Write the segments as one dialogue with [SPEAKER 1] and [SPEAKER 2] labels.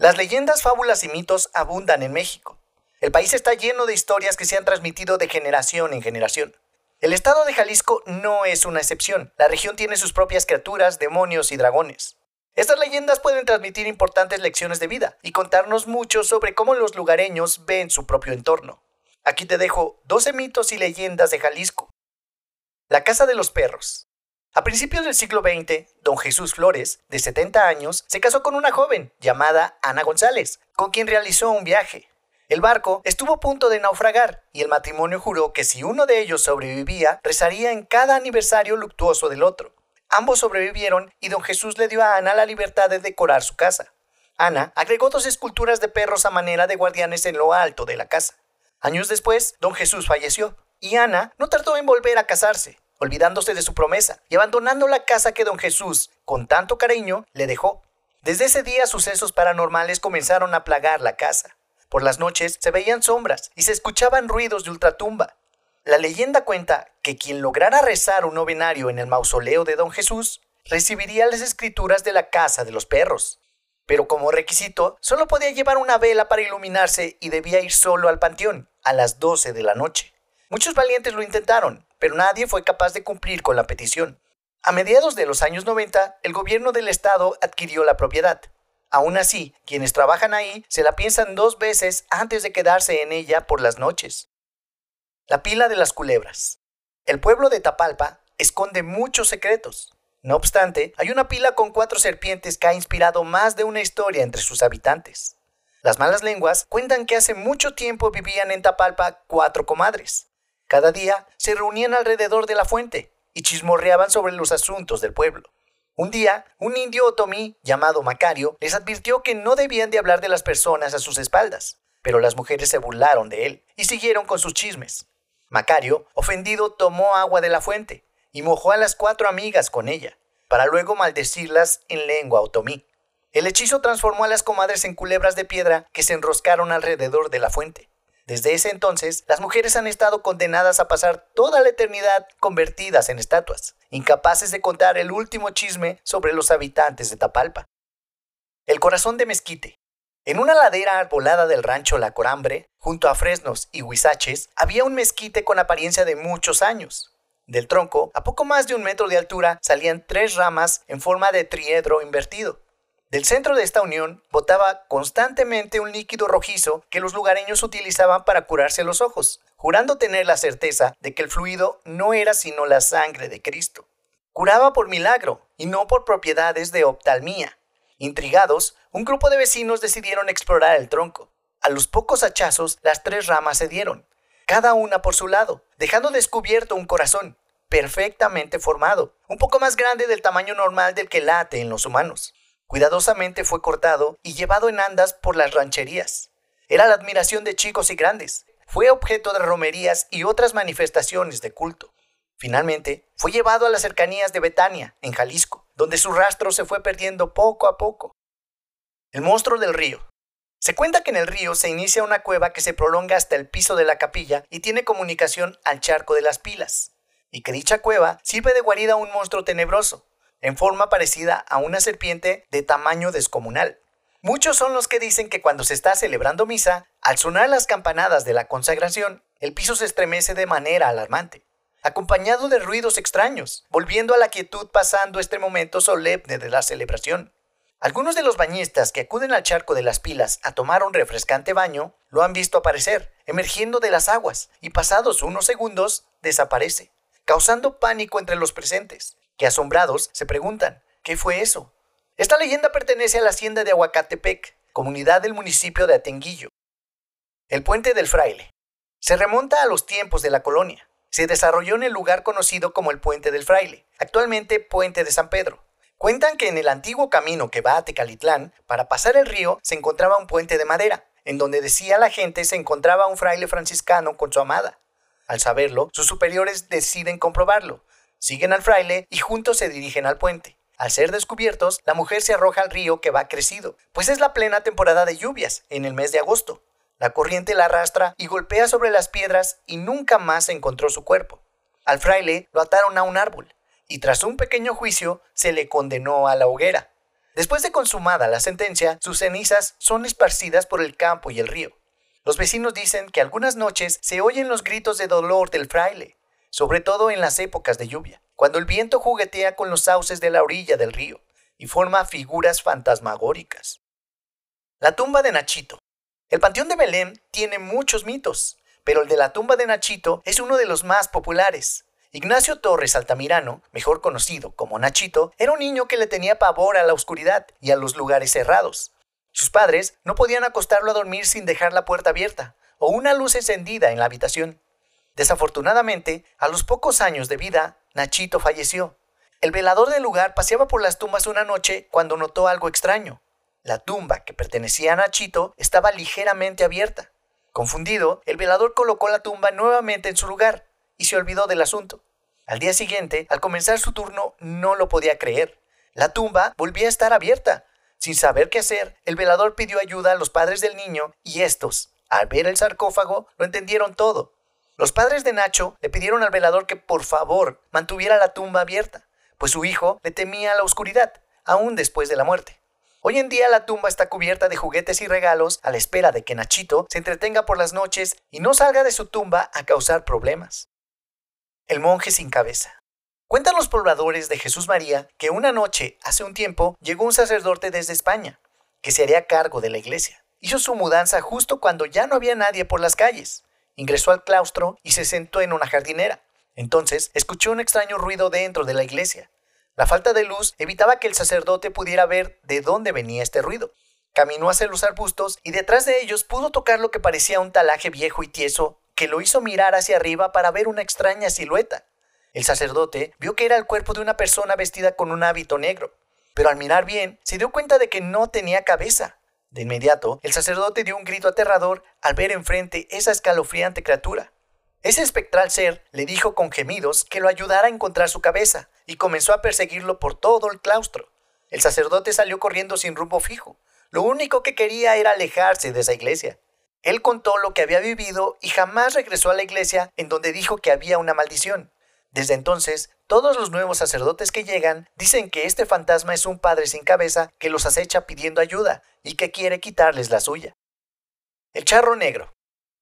[SPEAKER 1] Las leyendas, fábulas y mitos abundan en México. El país está lleno de historias que se han transmitido de generación en generación. El estado de Jalisco no es una excepción. La región tiene sus propias criaturas, demonios y dragones. Estas leyendas pueden transmitir importantes lecciones de vida y contarnos mucho sobre cómo los lugareños ven su propio entorno. Aquí te dejo 12 mitos y leyendas de Jalisco. La Casa de los Perros. A principios del siglo XX, don Jesús Flores, de 70 años, se casó con una joven llamada Ana González, con quien realizó un viaje. El barco estuvo a punto de naufragar y el matrimonio juró que si uno de ellos sobrevivía, rezaría en cada aniversario luctuoso del otro. Ambos sobrevivieron y don Jesús le dio a Ana la libertad de decorar su casa. Ana agregó dos esculturas de perros a manera de guardianes en lo alto de la casa. Años después, don Jesús falleció y Ana no tardó en volver a casarse olvidándose de su promesa y abandonando la casa que don Jesús, con tanto cariño, le dejó. Desde ese día sucesos paranormales comenzaron a plagar la casa. Por las noches se veían sombras y se escuchaban ruidos de ultratumba. La leyenda cuenta que quien lograra rezar un novenario en el mausoleo de don Jesús recibiría las escrituras de la casa de los perros. Pero como requisito, solo podía llevar una vela para iluminarse y debía ir solo al panteón a las 12 de la noche. Muchos valientes lo intentaron, pero nadie fue capaz de cumplir con la petición. A mediados de los años 90, el gobierno del estado adquirió la propiedad. Aún así, quienes trabajan ahí se la piensan dos veces antes de quedarse en ella por las noches. La pila de las culebras. El pueblo de Tapalpa esconde muchos secretos. No obstante, hay una pila con cuatro serpientes que ha inspirado más de una historia entre sus habitantes. Las malas lenguas cuentan que hace mucho tiempo vivían en Tapalpa cuatro comadres. Cada día se reunían alrededor de la fuente y chismorreaban sobre los asuntos del pueblo. Un día, un indio otomí llamado Macario les advirtió que no debían de hablar de las personas a sus espaldas, pero las mujeres se burlaron de él y siguieron con sus chismes. Macario, ofendido, tomó agua de la fuente y mojó a las cuatro amigas con ella, para luego maldecirlas en lengua otomí. El hechizo transformó a las comadres en culebras de piedra que se enroscaron alrededor de la fuente. Desde ese entonces, las mujeres han estado condenadas a pasar toda la eternidad convertidas en estatuas, incapaces de contar el último chisme sobre los habitantes de Tapalpa. El corazón de Mezquite. En una ladera arbolada del rancho La Corambre, junto a fresnos y huizaches, había un mezquite con apariencia de muchos años. Del tronco, a poco más de un metro de altura, salían tres ramas en forma de triedro invertido. Del centro de esta unión botaba constantemente un líquido rojizo que los lugareños utilizaban para curarse los ojos, jurando tener la certeza de que el fluido no era sino la sangre de Cristo. Curaba por milagro y no por propiedades de optalmía. Intrigados, un grupo de vecinos decidieron explorar el tronco. A los pocos hachazos, las tres ramas se dieron, cada una por su lado, dejando descubierto un corazón, perfectamente formado, un poco más grande del tamaño normal del que late en los humanos. Cuidadosamente fue cortado y llevado en andas por las rancherías. Era la admiración de chicos y grandes. Fue objeto de romerías y otras manifestaciones de culto. Finalmente, fue llevado a las cercanías de Betania, en Jalisco, donde su rastro se fue perdiendo poco a poco. El monstruo del río. Se cuenta que en el río se inicia una cueva que se prolonga hasta el piso de la capilla y tiene comunicación al charco de las pilas, y que dicha cueva sirve de guarida a un monstruo tenebroso, en forma parecida a una serpiente de tamaño descomunal. Muchos son los que dicen que cuando se está celebrando misa, al sonar las campanadas de la consagración, el piso se estremece de manera alarmante, acompañado de ruidos extraños, volviendo a la quietud pasando este momento solemne de la celebración. Algunos de los bañistas que acuden al charco de las pilas a tomar un refrescante baño lo han visto aparecer, emergiendo de las aguas, y pasados unos segundos desaparece, causando pánico entre los presentes que asombrados se preguntan, ¿qué fue eso? Esta leyenda pertenece a la hacienda de Aguacatepec, comunidad del municipio de Atenguillo. El puente del fraile. Se remonta a los tiempos de la colonia. Se desarrolló en el lugar conocido como el puente del fraile, actualmente puente de San Pedro. Cuentan que en el antiguo camino que va a Tecalitlán, para pasar el río, se encontraba un puente de madera, en donde decía la gente se encontraba un fraile franciscano con su amada. Al saberlo, sus superiores deciden comprobarlo, Siguen al fraile y juntos se dirigen al puente. Al ser descubiertos, la mujer se arroja al río que va crecido, pues es la plena temporada de lluvias, en el mes de agosto. La corriente la arrastra y golpea sobre las piedras y nunca más encontró su cuerpo. Al fraile lo ataron a un árbol y tras un pequeño juicio se le condenó a la hoguera. Después de consumada la sentencia, sus cenizas son esparcidas por el campo y el río. Los vecinos dicen que algunas noches se oyen los gritos de dolor del fraile, sobre todo en las épocas de lluvia, cuando el viento juguetea con los sauces de la orilla del río y forma figuras fantasmagóricas. La tumba de Nachito. El Panteón de Belén tiene muchos mitos, pero el de la tumba de Nachito es uno de los más populares. Ignacio Torres Altamirano, mejor conocido como Nachito, era un niño que le tenía pavor a la oscuridad y a los lugares cerrados. Sus padres no podían acostarlo a dormir sin dejar la puerta abierta o una luz encendida en la habitación. Desafortunadamente, a los pocos años de vida, Nachito falleció. El velador del lugar paseaba por las tumbas una noche cuando notó algo extraño. La tumba que pertenecía a Nachito estaba ligeramente abierta. Confundido, el velador colocó la tumba nuevamente en su lugar y se olvidó del asunto. Al día siguiente, al comenzar su turno, no lo podía creer. La tumba volvía a estar abierta. Sin saber qué hacer, el velador pidió ayuda a los padres del niño y estos, al ver el sarcófago, lo entendieron todo. Los padres de Nacho le pidieron al velador que por favor mantuviera la tumba abierta, pues su hijo le temía la oscuridad, aún después de la muerte. Hoy en día la tumba está cubierta de juguetes y regalos a la espera de que Nachito se entretenga por las noches y no salga de su tumba a causar problemas. El monje sin cabeza. Cuentan los pobladores de Jesús María que una noche, hace un tiempo, llegó un sacerdote desde España, que se haría cargo de la iglesia. Hizo su mudanza justo cuando ya no había nadie por las calles. Ingresó al claustro y se sentó en una jardinera. Entonces escuchó un extraño ruido dentro de la iglesia. La falta de luz evitaba que el sacerdote pudiera ver de dónde venía este ruido. Caminó hacia los arbustos y detrás de ellos pudo tocar lo que parecía un talaje viejo y tieso que lo hizo mirar hacia arriba para ver una extraña silueta. El sacerdote vio que era el cuerpo de una persona vestida con un hábito negro, pero al mirar bien se dio cuenta de que no tenía cabeza. De inmediato, el sacerdote dio un grito aterrador al ver enfrente esa escalofriante criatura. Ese espectral ser le dijo con gemidos que lo ayudara a encontrar su cabeza y comenzó a perseguirlo por todo el claustro. El sacerdote salió corriendo sin rumbo fijo. Lo único que quería era alejarse de esa iglesia. Él contó lo que había vivido y jamás regresó a la iglesia en donde dijo que había una maldición. Desde entonces, todos los nuevos sacerdotes que llegan dicen que este fantasma es un padre sin cabeza que los acecha pidiendo ayuda y que quiere quitarles la suya. El charro negro.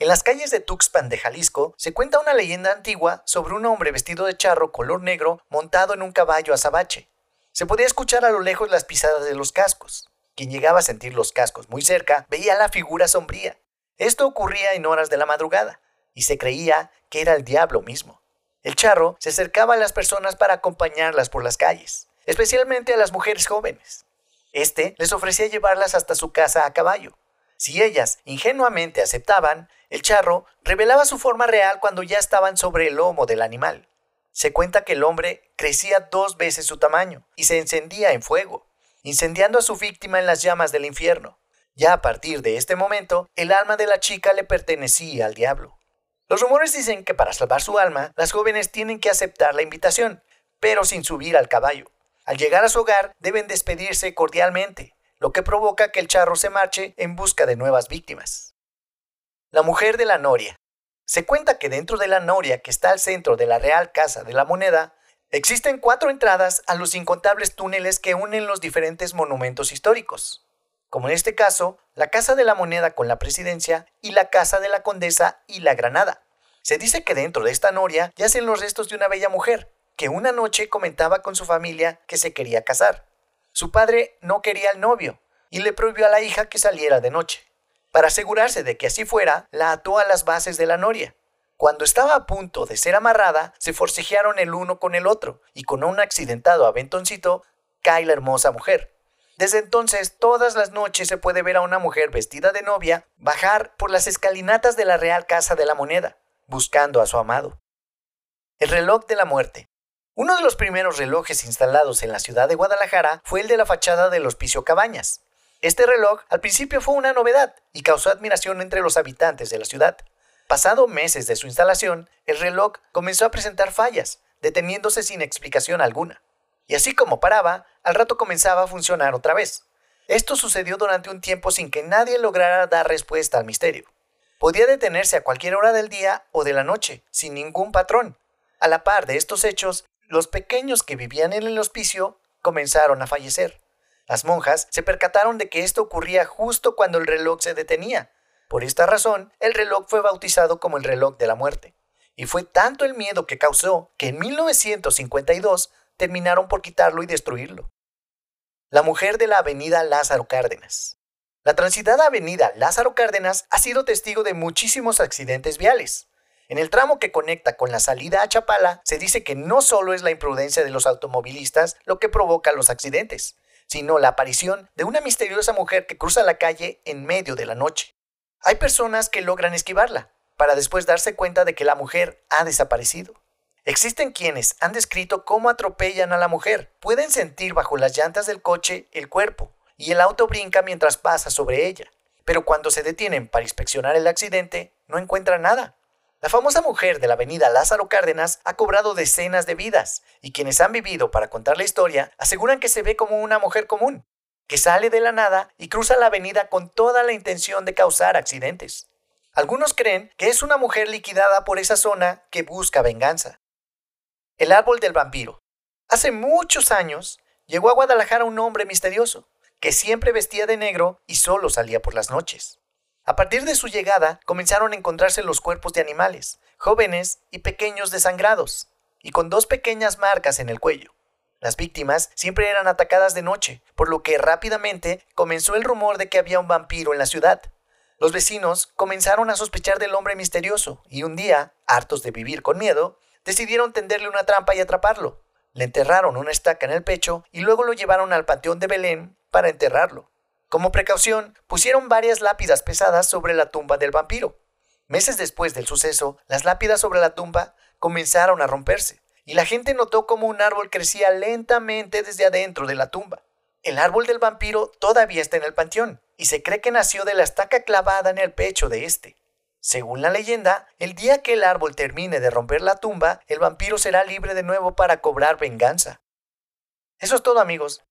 [SPEAKER 1] En las calles de Tuxpan de Jalisco se cuenta una leyenda antigua sobre un hombre vestido de charro color negro montado en un caballo azabache. Se podía escuchar a lo lejos las pisadas de los cascos. Quien llegaba a sentir los cascos muy cerca veía la figura sombría. Esto ocurría en horas de la madrugada, y se creía que era el diablo mismo. El charro se acercaba a las personas para acompañarlas por las calles, especialmente a las mujeres jóvenes. Este les ofrecía llevarlas hasta su casa a caballo. Si ellas ingenuamente aceptaban, el charro revelaba su forma real cuando ya estaban sobre el lomo del animal. Se cuenta que el hombre crecía dos veces su tamaño y se encendía en fuego, incendiando a su víctima en las llamas del infierno. Ya a partir de este momento, el alma de la chica le pertenecía al diablo. Los rumores dicen que para salvar su alma, las jóvenes tienen que aceptar la invitación, pero sin subir al caballo. Al llegar a su hogar, deben despedirse cordialmente, lo que provoca que el charro se marche en busca de nuevas víctimas. La mujer de la noria. Se cuenta que dentro de la noria que está al centro de la Real Casa de la Moneda, existen cuatro entradas a los incontables túneles que unen los diferentes monumentos históricos, como en este caso, la Casa de la Moneda con la Presidencia y la Casa de la Condesa y la Granada. Se dice que dentro de esta noria yacen los restos de una bella mujer, que una noche comentaba con su familia que se quería casar. Su padre no quería al novio y le prohibió a la hija que saliera de noche. Para asegurarse de que así fuera, la ató a las bases de la noria. Cuando estaba a punto de ser amarrada, se forcejearon el uno con el otro y con un accidentado aventoncito cae la hermosa mujer. Desde entonces, todas las noches se puede ver a una mujer vestida de novia bajar por las escalinatas de la Real Casa de la Moneda, buscando a su amado. El reloj de la muerte. Uno de los primeros relojes instalados en la ciudad de Guadalajara fue el de la fachada del Hospicio Cabañas. Este reloj al principio fue una novedad y causó admiración entre los habitantes de la ciudad. Pasado meses de su instalación, el reloj comenzó a presentar fallas, deteniéndose sin explicación alguna. Y así como paraba, al rato comenzaba a funcionar otra vez. Esto sucedió durante un tiempo sin que nadie lograra dar respuesta al misterio. Podía detenerse a cualquier hora del día o de la noche, sin ningún patrón. A la par de estos hechos, los pequeños que vivían en el hospicio comenzaron a fallecer. Las monjas se percataron de que esto ocurría justo cuando el reloj se detenía. Por esta razón, el reloj fue bautizado como el reloj de la muerte. Y fue tanto el miedo que causó que en 1952 terminaron por quitarlo y destruirlo. La mujer de la avenida Lázaro Cárdenas. La transitada avenida Lázaro Cárdenas ha sido testigo de muchísimos accidentes viales. En el tramo que conecta con la salida a Chapala, se dice que no solo es la imprudencia de los automovilistas lo que provoca los accidentes, sino la aparición de una misteriosa mujer que cruza la calle en medio de la noche. Hay personas que logran esquivarla, para después darse cuenta de que la mujer ha desaparecido. Existen quienes han descrito cómo atropellan a la mujer. Pueden sentir bajo las llantas del coche el cuerpo, y el auto brinca mientras pasa sobre ella. Pero cuando se detienen para inspeccionar el accidente, no encuentran nada. La famosa mujer de la avenida Lázaro Cárdenas ha cobrado decenas de vidas, y quienes han vivido para contar la historia aseguran que se ve como una mujer común, que sale de la nada y cruza la avenida con toda la intención de causar accidentes. Algunos creen que es una mujer liquidada por esa zona que busca venganza. El árbol del vampiro. Hace muchos años llegó a Guadalajara un hombre misterioso, que siempre vestía de negro y solo salía por las noches. A partir de su llegada comenzaron a encontrarse los cuerpos de animales, jóvenes y pequeños desangrados, y con dos pequeñas marcas en el cuello. Las víctimas siempre eran atacadas de noche, por lo que rápidamente comenzó el rumor de que había un vampiro en la ciudad. Los vecinos comenzaron a sospechar del hombre misterioso y un día, hartos de vivir con miedo, decidieron tenderle una trampa y atraparlo. Le enterraron una estaca en el pecho y luego lo llevaron al Panteón de Belén para enterrarlo. Como precaución, pusieron varias lápidas pesadas sobre la tumba del vampiro. Meses después del suceso, las lápidas sobre la tumba comenzaron a romperse, y la gente notó cómo un árbol crecía lentamente desde adentro de la tumba. El árbol del vampiro todavía está en el panteón, y se cree que nació de la estaca clavada en el pecho de este. Según la leyenda, el día que el árbol termine de romper la tumba, el vampiro será libre de nuevo para cobrar venganza. Eso es todo amigos.